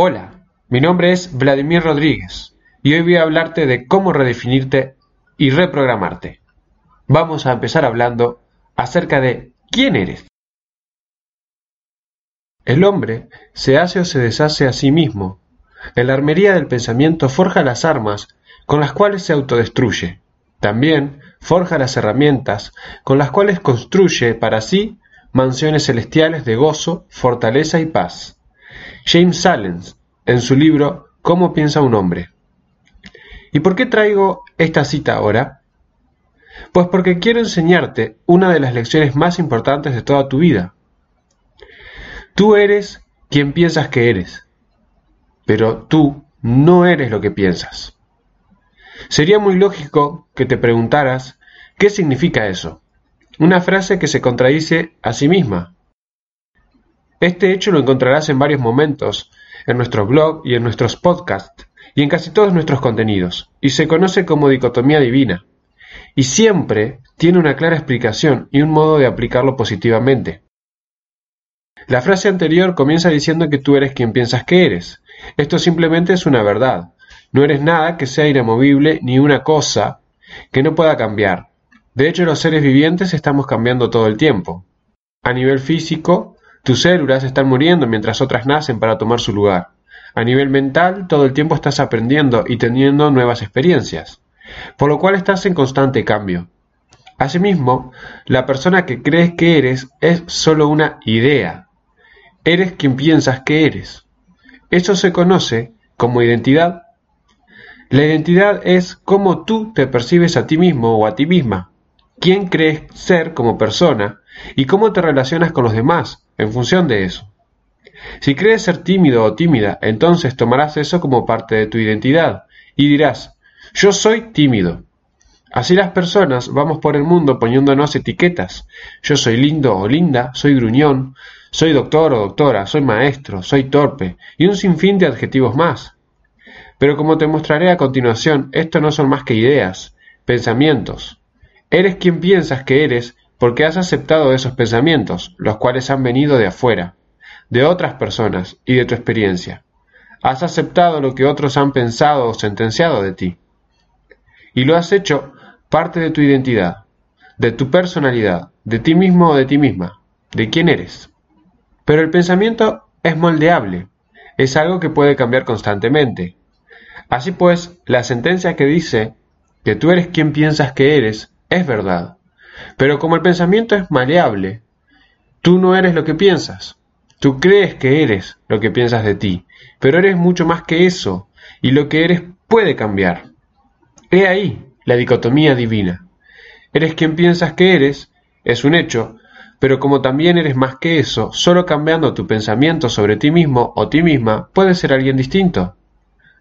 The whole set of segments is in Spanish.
Hola, mi nombre es Vladimir Rodríguez y hoy voy a hablarte de cómo redefinirte y reprogramarte. Vamos a empezar hablando acerca de quién eres. El hombre se hace o se deshace a sí mismo. En la armería del pensamiento forja las armas con las cuales se autodestruye. También forja las herramientas con las cuales construye para sí mansiones celestiales de gozo, fortaleza y paz. James Salens, en su libro ¿Cómo piensa un hombre? ¿Y por qué traigo esta cita ahora? Pues porque quiero enseñarte una de las lecciones más importantes de toda tu vida. Tú eres quien piensas que eres, pero tú no eres lo que piensas. Sería muy lógico que te preguntaras qué significa eso, una frase que se contradice a sí misma. Este hecho lo encontrarás en varios momentos, en nuestro blog y en nuestros podcasts, y en casi todos nuestros contenidos, y se conoce como dicotomía divina, y siempre tiene una clara explicación y un modo de aplicarlo positivamente. La frase anterior comienza diciendo que tú eres quien piensas que eres. Esto simplemente es una verdad. No eres nada que sea inamovible ni una cosa que no pueda cambiar. De hecho, los seres vivientes estamos cambiando todo el tiempo. A nivel físico, tus células están muriendo mientras otras nacen para tomar su lugar. A nivel mental, todo el tiempo estás aprendiendo y teniendo nuevas experiencias, por lo cual estás en constante cambio. Asimismo, la persona que crees que eres es solo una idea, Eres quien piensas que eres. Eso se conoce como identidad. La identidad es cómo tú te percibes a ti mismo o a ti misma, quién crees ser como persona y cómo te relacionas con los demás en función de eso. Si crees ser tímido o tímida, entonces tomarás eso como parte de tu identidad y dirás, yo soy tímido. Así las personas vamos por el mundo poniéndonos etiquetas. Yo soy lindo o linda, soy gruñón, soy doctor o doctora, soy maestro, soy torpe, y un sinfín de adjetivos más. Pero como te mostraré a continuación, esto no son más que ideas, pensamientos. Eres quien piensas que eres porque has aceptado esos pensamientos, los cuales han venido de afuera, de otras personas y de tu experiencia. Has aceptado lo que otros han pensado o sentenciado de ti. Y lo has hecho parte de tu identidad, de tu personalidad, de ti mismo o de ti misma, de quién eres. Pero el pensamiento es moldeable, es algo que puede cambiar constantemente. Así pues, la sentencia que dice que tú eres quien piensas que eres es verdad. Pero como el pensamiento es maleable, tú no eres lo que piensas. Tú crees que eres lo que piensas de ti, pero eres mucho más que eso, y lo que eres puede cambiar. He ahí la dicotomía divina. Eres quien piensas que eres, es un hecho, pero como también eres más que eso, solo cambiando tu pensamiento sobre ti mismo o ti misma puedes ser alguien distinto.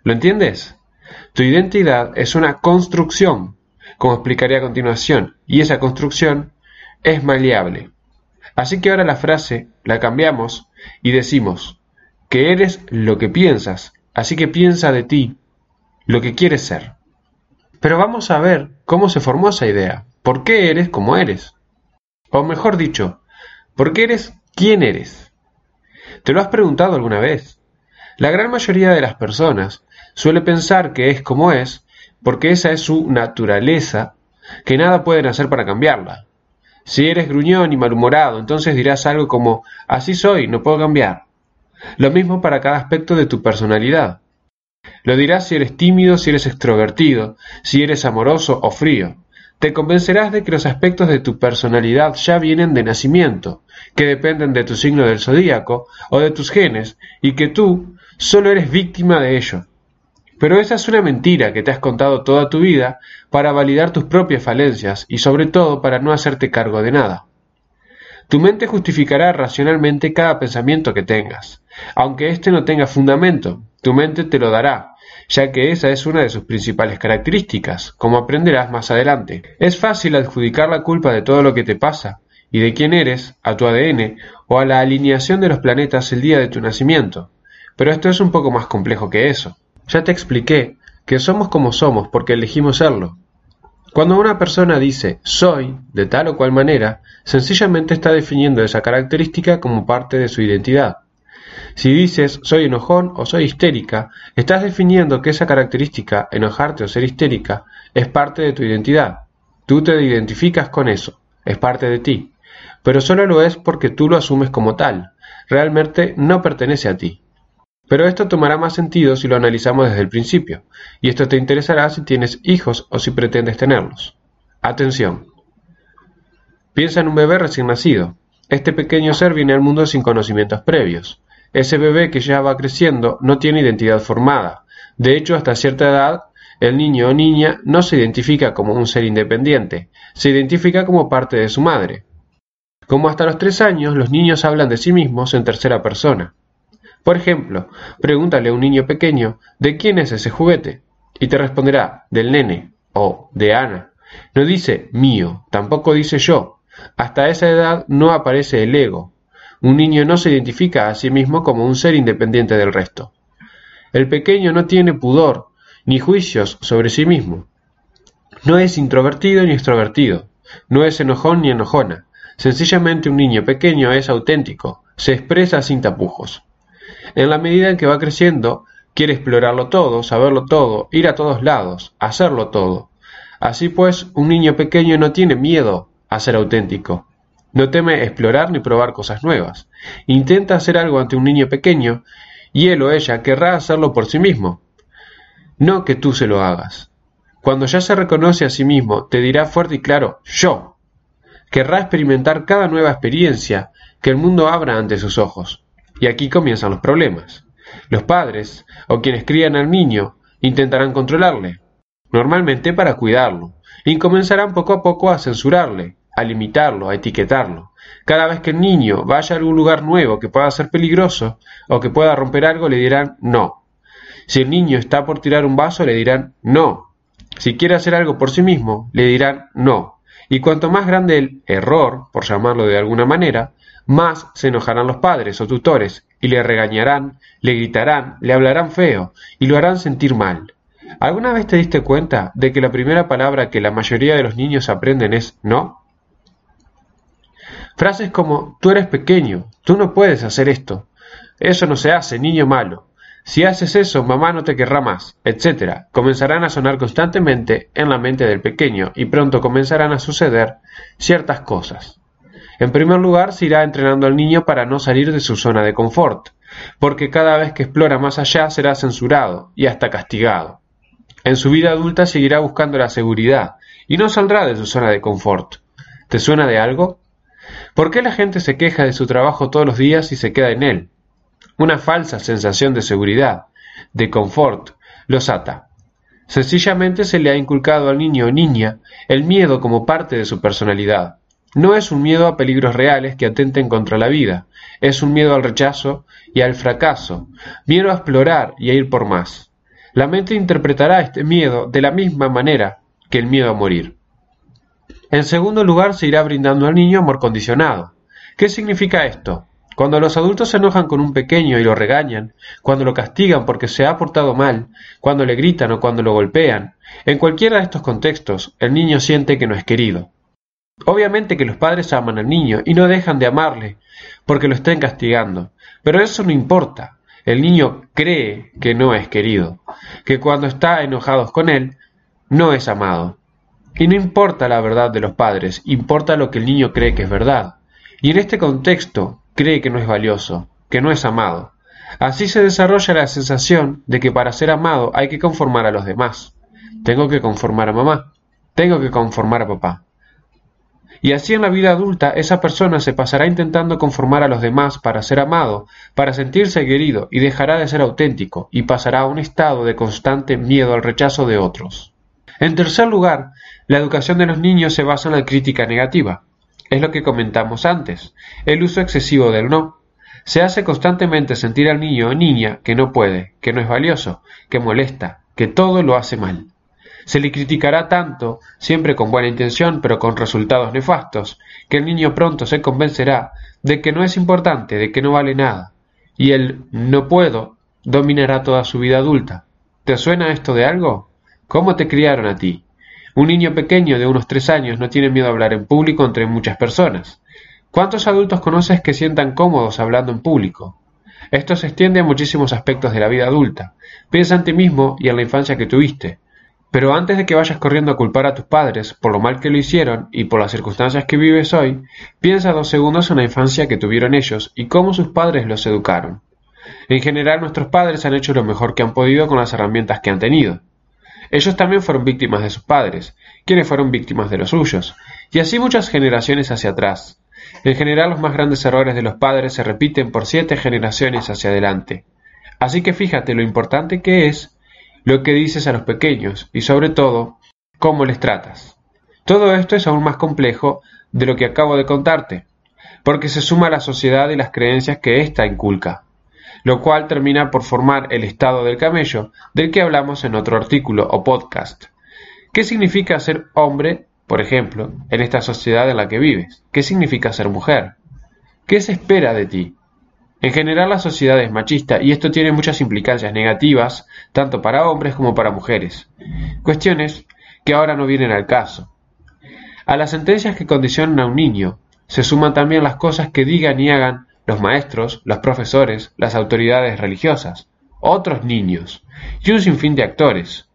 ¿Lo entiendes? Tu identidad es una construcción, como explicaré a continuación, y esa construcción es maleable. Así que ahora la frase la cambiamos y decimos que eres lo que piensas, así que piensa de ti lo que quieres ser. Pero vamos a ver cómo se formó esa idea, por qué eres como eres. O mejor dicho, ¿por qué eres quién eres? ¿Te lo has preguntado alguna vez? La gran mayoría de las personas suele pensar que es como es porque esa es su naturaleza, que nada pueden hacer para cambiarla. Si eres gruñón y malhumorado, entonces dirás algo como así soy, no puedo cambiar. Lo mismo para cada aspecto de tu personalidad. Lo dirás si eres tímido, si eres extrovertido, si eres amoroso o frío. Te convencerás de que los aspectos de tu personalidad ya vienen de nacimiento, que dependen de tu signo del zodíaco o de tus genes, y que tú solo eres víctima de ello. Pero esa es una mentira que te has contado toda tu vida para validar tus propias falencias y sobre todo para no hacerte cargo de nada. Tu mente justificará racionalmente cada pensamiento que tengas, aunque éste no tenga fundamento, tu mente te lo dará, ya que esa es una de sus principales características, como aprenderás más adelante. Es fácil adjudicar la culpa de todo lo que te pasa y de quién eres a tu ADN o a la alineación de los planetas el día de tu nacimiento, pero esto es un poco más complejo que eso. Ya te expliqué que somos como somos porque elegimos serlo. Cuando una persona dice soy de tal o cual manera, sencillamente está definiendo esa característica como parte de su identidad. Si dices soy enojón o soy histérica, estás definiendo que esa característica, enojarte o ser histérica, es parte de tu identidad. Tú te identificas con eso, es parte de ti, pero solo lo es porque tú lo asumes como tal, realmente no pertenece a ti. Pero esto tomará más sentido si lo analizamos desde el principio, y esto te interesará si tienes hijos o si pretendes tenerlos. Atención. Piensa en un bebé recién nacido. Este pequeño ser viene al mundo sin conocimientos previos. Ese bebé que ya va creciendo no tiene identidad formada. De hecho, hasta cierta edad el niño o niña no se identifica como un ser independiente, se identifica como parte de su madre. Como hasta los tres años los niños hablan de sí mismos en tercera persona. Por ejemplo, pregúntale a un niño pequeño ¿de quién es ese juguete? y te responderá del nene o de Ana. No dice mío, tampoco dice yo. Hasta esa edad no aparece el ego. Un niño no se identifica a sí mismo como un ser independiente del resto. El pequeño no tiene pudor, ni juicios sobre sí mismo. No es introvertido ni extrovertido, no es enojón ni enojona. Sencillamente un niño pequeño es auténtico, se expresa sin tapujos. En la medida en que va creciendo, quiere explorarlo todo, saberlo todo, ir a todos lados, hacerlo todo. Así pues, un niño pequeño no tiene miedo a ser auténtico. No teme explorar ni probar cosas nuevas. Intenta hacer algo ante un niño pequeño y él o ella querrá hacerlo por sí mismo, no que tú se lo hagas. Cuando ya se reconoce a sí mismo, te dirá fuerte y claro, yo. Querrá experimentar cada nueva experiencia que el mundo abra ante sus ojos. Y aquí comienzan los problemas. Los padres, o quienes crían al niño, intentarán controlarle, normalmente para cuidarlo, y comenzarán poco a poco a censurarle, a limitarlo, a etiquetarlo. Cada vez que el niño vaya a algún lugar nuevo que pueda ser peligroso o que pueda romper algo, le dirán no, si el niño está por tirar un vaso, le dirán no. Si quiere hacer algo por sí mismo, le dirán no. Y cuanto más grande el error, por llamarlo de alguna manera, más se enojarán los padres o tutores y le regañarán, le gritarán, le hablarán feo y lo harán sentir mal. ¿Alguna vez te diste cuenta de que la primera palabra que la mayoría de los niños aprenden es no? Frases como tú eres pequeño, tú no puedes hacer esto, eso no se hace, niño malo, si haces eso, mamá no te querrá más, etc., comenzarán a sonar constantemente en la mente del pequeño y pronto comenzarán a suceder ciertas cosas. En primer lugar, se irá entrenando al niño para no salir de su zona de confort, porque cada vez que explora más allá será censurado y hasta castigado. En su vida adulta seguirá buscando la seguridad y no saldrá de su zona de confort. ¿Te suena de algo? ¿Por qué la gente se queja de su trabajo todos los días y se queda en él? Una falsa sensación de seguridad, de confort, los ata. Sencillamente se le ha inculcado al niño o niña el miedo como parte de su personalidad. No es un miedo a peligros reales que atenten contra la vida, es un miedo al rechazo y al fracaso, miedo a explorar y a ir por más. La mente interpretará este miedo de la misma manera que el miedo a morir. En segundo lugar, se irá brindando al niño amor condicionado. ¿Qué significa esto? Cuando los adultos se enojan con un pequeño y lo regañan, cuando lo castigan porque se ha portado mal, cuando le gritan o cuando lo golpean, en cualquiera de estos contextos, el niño siente que no es querido. Obviamente que los padres aman al niño y no dejan de amarle porque lo estén castigando, pero eso no importa. El niño cree que no es querido, que cuando está enojados con él, no es amado. Y no importa la verdad de los padres, importa lo que el niño cree que es verdad. Y en este contexto, cree que no es valioso, que no es amado. Así se desarrolla la sensación de que para ser amado hay que conformar a los demás. Tengo que conformar a mamá, tengo que conformar a papá. Y así en la vida adulta esa persona se pasará intentando conformar a los demás para ser amado, para sentirse querido y dejará de ser auténtico y pasará a un estado de constante miedo al rechazo de otros. En tercer lugar, la educación de los niños se basa en la crítica negativa. Es lo que comentamos antes, el uso excesivo del no. Se hace constantemente sentir al niño o niña que no puede, que no es valioso, que molesta, que todo lo hace mal. Se le criticará tanto, siempre con buena intención, pero con resultados nefastos, que el niño pronto se convencerá de que no es importante, de que no vale nada, y el no puedo dominará toda su vida adulta. ¿Te suena esto de algo? ¿Cómo te criaron a ti? Un niño pequeño de unos tres años no tiene miedo a hablar en público entre muchas personas. ¿Cuántos adultos conoces que sientan cómodos hablando en público? Esto se extiende a muchísimos aspectos de la vida adulta. Piensa en ti mismo y en la infancia que tuviste. Pero antes de que vayas corriendo a culpar a tus padres por lo mal que lo hicieron y por las circunstancias que vives hoy, piensa dos segundos en la infancia que tuvieron ellos y cómo sus padres los educaron. En general nuestros padres han hecho lo mejor que han podido con las herramientas que han tenido. Ellos también fueron víctimas de sus padres, quienes fueron víctimas de los suyos, y así muchas generaciones hacia atrás. En general los más grandes errores de los padres se repiten por siete generaciones hacia adelante. Así que fíjate lo importante que es lo que dices a los pequeños y sobre todo cómo les tratas. Todo esto es aún más complejo de lo que acabo de contarte, porque se suma a la sociedad y las creencias que ésta inculca, lo cual termina por formar el estado del camello del que hablamos en otro artículo o podcast. ¿Qué significa ser hombre por ejemplo, en esta sociedad en la que vives, ¿qué significa ser mujer? ¿Qué se espera de ti? En general la sociedad es machista y esto tiene muchas implicancias negativas, tanto para hombres como para mujeres. Cuestiones que ahora no vienen al caso. A las sentencias que condicionan a un niño se suman también las cosas que digan y hagan los maestros, los profesores, las autoridades religiosas, otros niños y un sinfín de actores.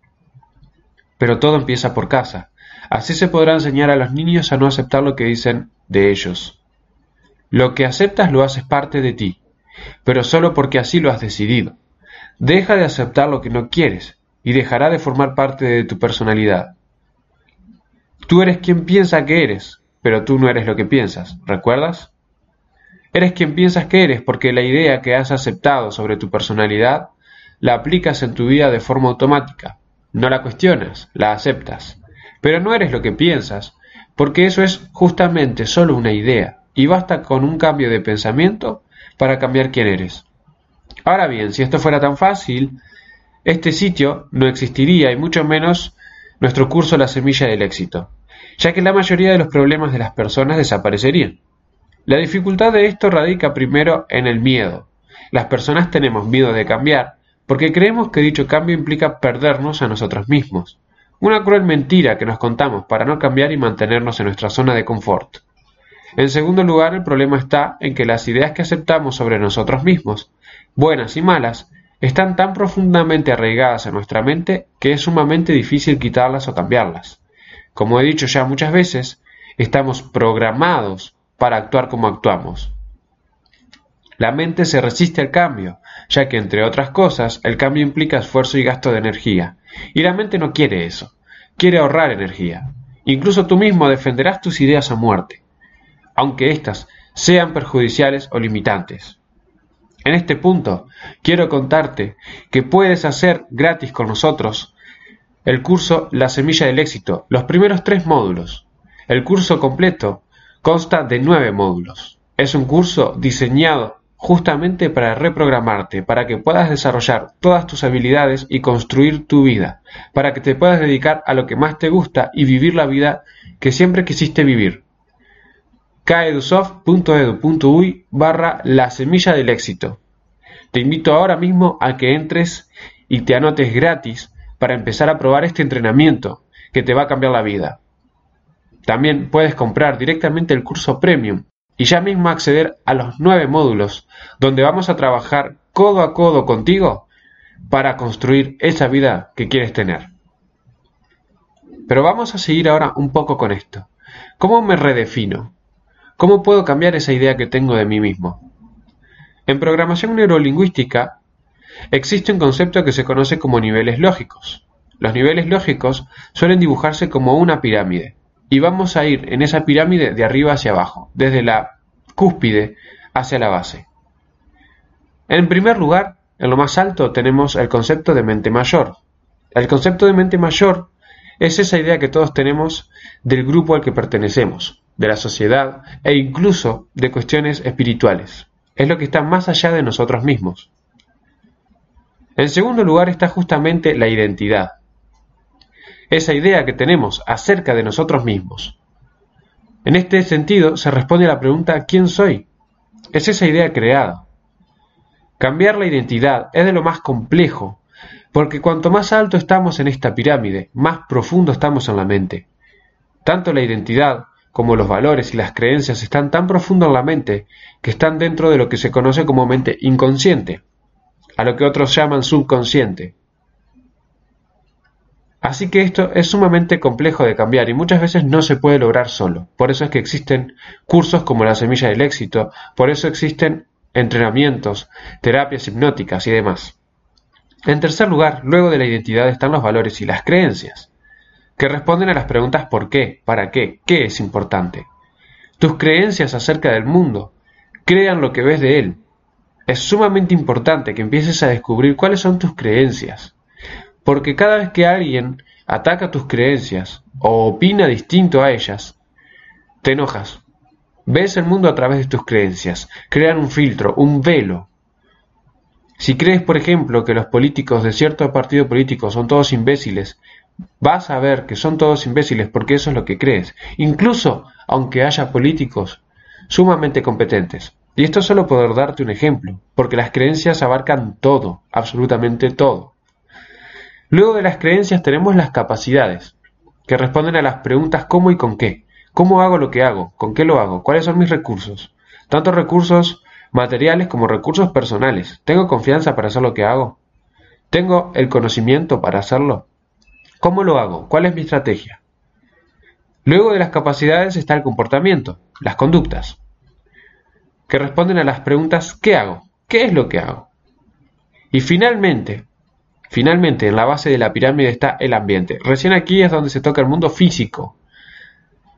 Pero todo empieza por casa. Así se podrá enseñar a los niños a no aceptar lo que dicen de ellos. Lo que aceptas lo haces parte de ti, pero solo porque así lo has decidido. Deja de aceptar lo que no quieres y dejará de formar parte de tu personalidad. Tú eres quien piensa que eres, pero tú no eres lo que piensas, ¿recuerdas? Eres quien piensas que eres porque la idea que has aceptado sobre tu personalidad la aplicas en tu vida de forma automática. No la cuestionas, la aceptas. Pero no eres lo que piensas, porque eso es justamente solo una idea, y basta con un cambio de pensamiento para cambiar quién eres. Ahora bien, si esto fuera tan fácil, este sitio no existiría y mucho menos nuestro curso La Semilla del Éxito, ya que la mayoría de los problemas de las personas desaparecerían. La dificultad de esto radica primero en el miedo. Las personas tenemos miedo de cambiar porque creemos que dicho cambio implica perdernos a nosotros mismos. Una cruel mentira que nos contamos para no cambiar y mantenernos en nuestra zona de confort. En segundo lugar, el problema está en que las ideas que aceptamos sobre nosotros mismos, buenas y malas, están tan profundamente arraigadas en nuestra mente que es sumamente difícil quitarlas o cambiarlas. Como he dicho ya muchas veces, estamos programados para actuar como actuamos. La mente se resiste al cambio, ya que entre otras cosas el cambio implica esfuerzo y gasto de energía, y la mente no quiere eso, quiere ahorrar energía. Incluso tú mismo defenderás tus ideas a muerte, aunque éstas sean perjudiciales o limitantes. En este punto, quiero contarte que puedes hacer gratis con nosotros el curso La Semilla del Éxito, los primeros tres módulos. El curso completo consta de nueve módulos. Es un curso diseñado justamente para reprogramarte, para que puedas desarrollar todas tus habilidades y construir tu vida, para que te puedas dedicar a lo que más te gusta y vivir la vida que siempre quisiste vivir. caedusoft.edu.uy barra la semilla del éxito. Te invito ahora mismo a que entres y te anotes gratis para empezar a probar este entrenamiento que te va a cambiar la vida. También puedes comprar directamente el curso premium y ya mismo acceder a los nueve módulos donde vamos a trabajar codo a codo contigo para construir esa vida que quieres tener. Pero vamos a seguir ahora un poco con esto. ¿Cómo me redefino? ¿Cómo puedo cambiar esa idea que tengo de mí mismo? En programación neurolingüística existe un concepto que se conoce como niveles lógicos. Los niveles lógicos suelen dibujarse como una pirámide y vamos a ir en esa pirámide de arriba hacia abajo, desde la cúspide hacia la base. En primer lugar, en lo más alto tenemos el concepto de mente mayor. El concepto de mente mayor es esa idea que todos tenemos del grupo al que pertenecemos, de la sociedad e incluso de cuestiones espirituales. Es lo que está más allá de nosotros mismos. En segundo lugar está justamente la identidad esa idea que tenemos acerca de nosotros mismos. En este sentido se responde a la pregunta ¿quién soy? Es esa idea creada. Cambiar la identidad es de lo más complejo, porque cuanto más alto estamos en esta pirámide, más profundo estamos en la mente. Tanto la identidad como los valores y las creencias están tan profundo en la mente que están dentro de lo que se conoce como mente inconsciente, a lo que otros llaman subconsciente. Así que esto es sumamente complejo de cambiar y muchas veces no se puede lograr solo. Por eso es que existen cursos como la semilla del éxito, por eso existen entrenamientos, terapias hipnóticas y demás. En tercer lugar, luego de la identidad están los valores y las creencias, que responden a las preguntas por qué, para qué, qué es importante. Tus creencias acerca del mundo crean lo que ves de él. Es sumamente importante que empieces a descubrir cuáles son tus creencias, porque cada vez que alguien ataca tus creencias o opina distinto a ellas, te enojas. Ves el mundo a través de tus creencias, crean un filtro, un velo. Si crees, por ejemplo, que los políticos de cierto partido político son todos imbéciles, vas a ver que son todos imbéciles porque eso es lo que crees, incluso aunque haya políticos sumamente competentes. Y esto solo por darte un ejemplo, porque las creencias abarcan todo, absolutamente todo. Luego de las creencias tenemos las capacidades, que responden a las preguntas cómo y con qué. ¿Cómo hago lo que hago? ¿Con qué lo hago? ¿Cuáles son mis recursos? Tanto recursos materiales como recursos personales. ¿Tengo confianza para hacer lo que hago? ¿Tengo el conocimiento para hacerlo? ¿Cómo lo hago? ¿Cuál es mi estrategia? Luego de las capacidades está el comportamiento, las conductas, que responden a las preguntas ¿qué hago? ¿Qué es lo que hago? Y finalmente, Finalmente, en la base de la pirámide está el ambiente. Recién aquí es donde se toca el mundo físico.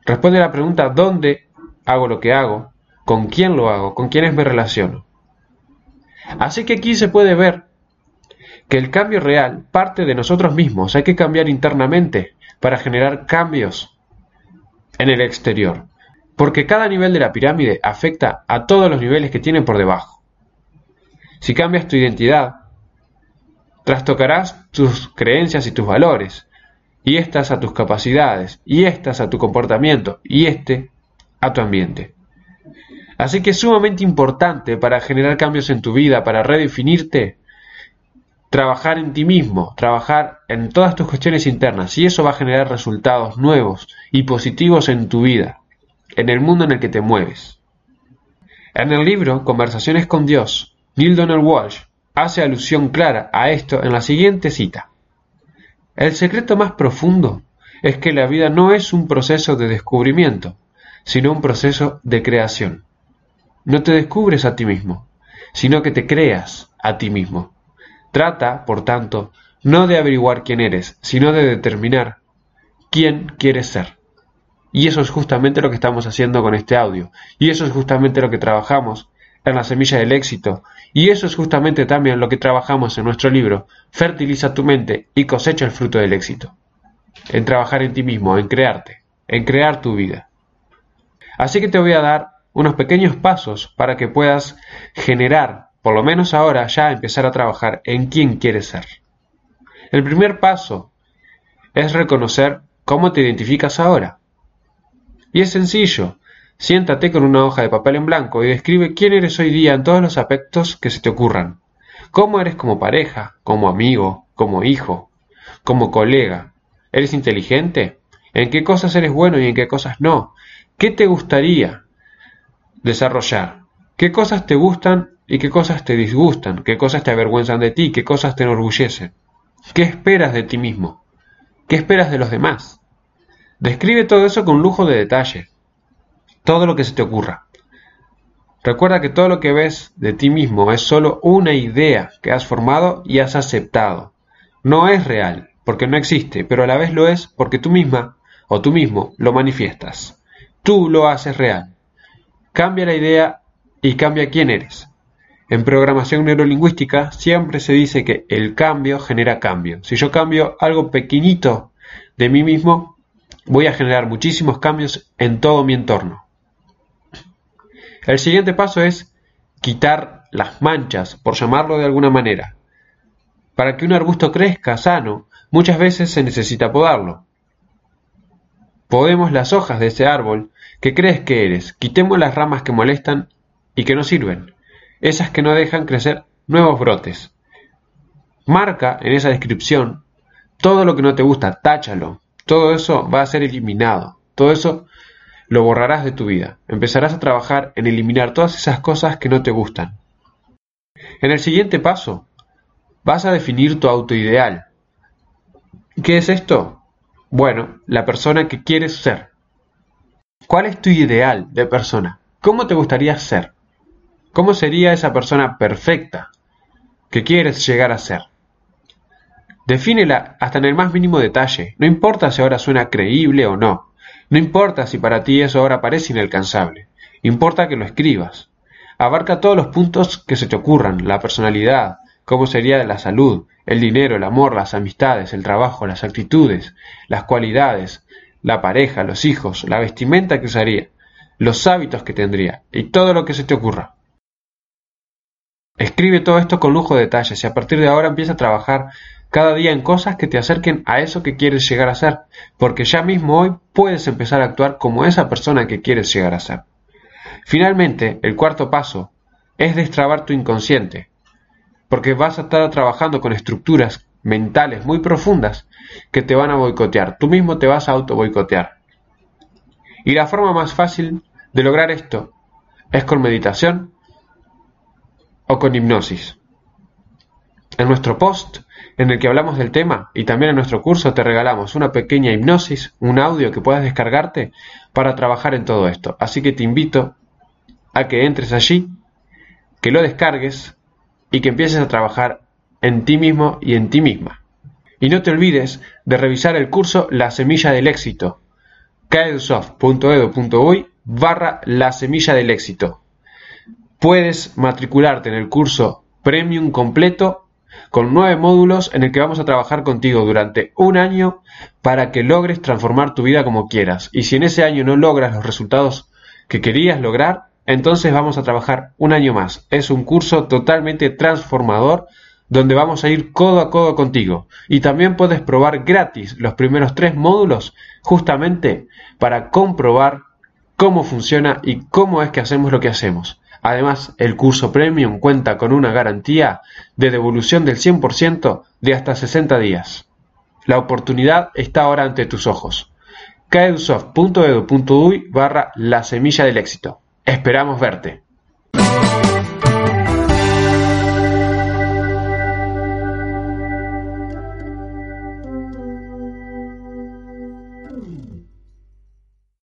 Responde a la pregunta ¿dónde hago lo que hago? ¿Con quién lo hago? ¿Con quiénes me relaciono? Así que aquí se puede ver que el cambio real parte de nosotros mismos. Hay que cambiar internamente para generar cambios en el exterior. Porque cada nivel de la pirámide afecta a todos los niveles que tienen por debajo. Si cambias tu identidad, trastocarás tus creencias y tus valores, y estas a tus capacidades, y estas a tu comportamiento, y este a tu ambiente. Así que es sumamente importante para generar cambios en tu vida, para redefinirte, trabajar en ti mismo, trabajar en todas tus cuestiones internas, y eso va a generar resultados nuevos y positivos en tu vida, en el mundo en el que te mueves. En el libro Conversaciones con Dios, Neil Donald Walsh hace alusión clara a esto en la siguiente cita. El secreto más profundo es que la vida no es un proceso de descubrimiento, sino un proceso de creación. No te descubres a ti mismo, sino que te creas a ti mismo. Trata, por tanto, no de averiguar quién eres, sino de determinar quién quieres ser. Y eso es justamente lo que estamos haciendo con este audio. Y eso es justamente lo que trabajamos en la semilla del éxito. Y eso es justamente también lo que trabajamos en nuestro libro, Fertiliza tu mente y cosecha el fruto del éxito. En trabajar en ti mismo, en crearte, en crear tu vida. Así que te voy a dar unos pequeños pasos para que puedas generar, por lo menos ahora, ya empezar a trabajar en quién quieres ser. El primer paso es reconocer cómo te identificas ahora. Y es sencillo, Siéntate con una hoja de papel en blanco y describe quién eres hoy día en todos los aspectos que se te ocurran. ¿Cómo eres como pareja, como amigo, como hijo, como colega? ¿Eres inteligente? ¿En qué cosas eres bueno y en qué cosas no? ¿Qué te gustaría desarrollar? ¿Qué cosas te gustan y qué cosas te disgustan? ¿Qué cosas te avergüenzan de ti? ¿Qué cosas te enorgullecen? ¿Qué esperas de ti mismo? ¿Qué esperas de los demás? Describe todo eso con lujo de detalle todo lo que se te ocurra. Recuerda que todo lo que ves de ti mismo es solo una idea que has formado y has aceptado. No es real, porque no existe, pero a la vez lo es porque tú misma o tú mismo lo manifiestas. Tú lo haces real. Cambia la idea y cambia quién eres. En programación neurolingüística siempre se dice que el cambio genera cambio. Si yo cambio algo pequeñito de mí mismo, voy a generar muchísimos cambios en todo mi entorno. El siguiente paso es quitar las manchas, por llamarlo de alguna manera. Para que un arbusto crezca sano, muchas veces se necesita podarlo. Podemos las hojas de ese árbol que crees que eres, quitemos las ramas que molestan y que no sirven, esas que no dejan crecer nuevos brotes. Marca en esa descripción todo lo que no te gusta, táchalo. Todo eso va a ser eliminado. Todo eso lo borrarás de tu vida. Empezarás a trabajar en eliminar todas esas cosas que no te gustan. En el siguiente paso, vas a definir tu autoideal. ¿Qué es esto? Bueno, la persona que quieres ser. ¿Cuál es tu ideal de persona? ¿Cómo te gustaría ser? ¿Cómo sería esa persona perfecta que quieres llegar a ser? Defínela hasta en el más mínimo detalle, no importa si ahora suena creíble o no, no importa si para ti eso ahora parece inalcanzable, importa que lo escribas. Abarca todos los puntos que se te ocurran, la personalidad, cómo sería la salud, el dinero, el amor, las amistades, el trabajo, las actitudes, las cualidades, la pareja, los hijos, la vestimenta que usaría, los hábitos que tendría y todo lo que se te ocurra. Escribe todo esto con lujo de detalles y a partir de ahora empieza a trabajar cada día en cosas que te acerquen a eso que quieres llegar a ser, porque ya mismo hoy puedes empezar a actuar como esa persona que quieres llegar a ser. Finalmente, el cuarto paso es destrabar tu inconsciente, porque vas a estar trabajando con estructuras mentales muy profundas que te van a boicotear, tú mismo te vas a auto boicotear. Y la forma más fácil de lograr esto es con meditación o con hipnosis. En nuestro post en el que hablamos del tema y también en nuestro curso te regalamos una pequeña hipnosis, un audio que puedas descargarte para trabajar en todo esto. Así que te invito a que entres allí, que lo descargues y que empieces a trabajar en ti mismo y en ti misma. Y no te olvides de revisar el curso La Semilla del Éxito, caedusoft.edu.uy barra La Semilla del Éxito. Puedes matricularte en el curso Premium completo con nueve módulos en el que vamos a trabajar contigo durante un año para que logres transformar tu vida como quieras. Y si en ese año no logras los resultados que querías lograr, entonces vamos a trabajar un año más. Es un curso totalmente transformador donde vamos a ir codo a codo contigo. Y también puedes probar gratis los primeros tres módulos justamente para comprobar cómo funciona y cómo es que hacemos lo que hacemos. Además, el curso Premium cuenta con una garantía de devolución del 100% de hasta 60 días. La oportunidad está ahora ante tus ojos. caedusoft.edu.uy barra la semilla del éxito. Esperamos verte.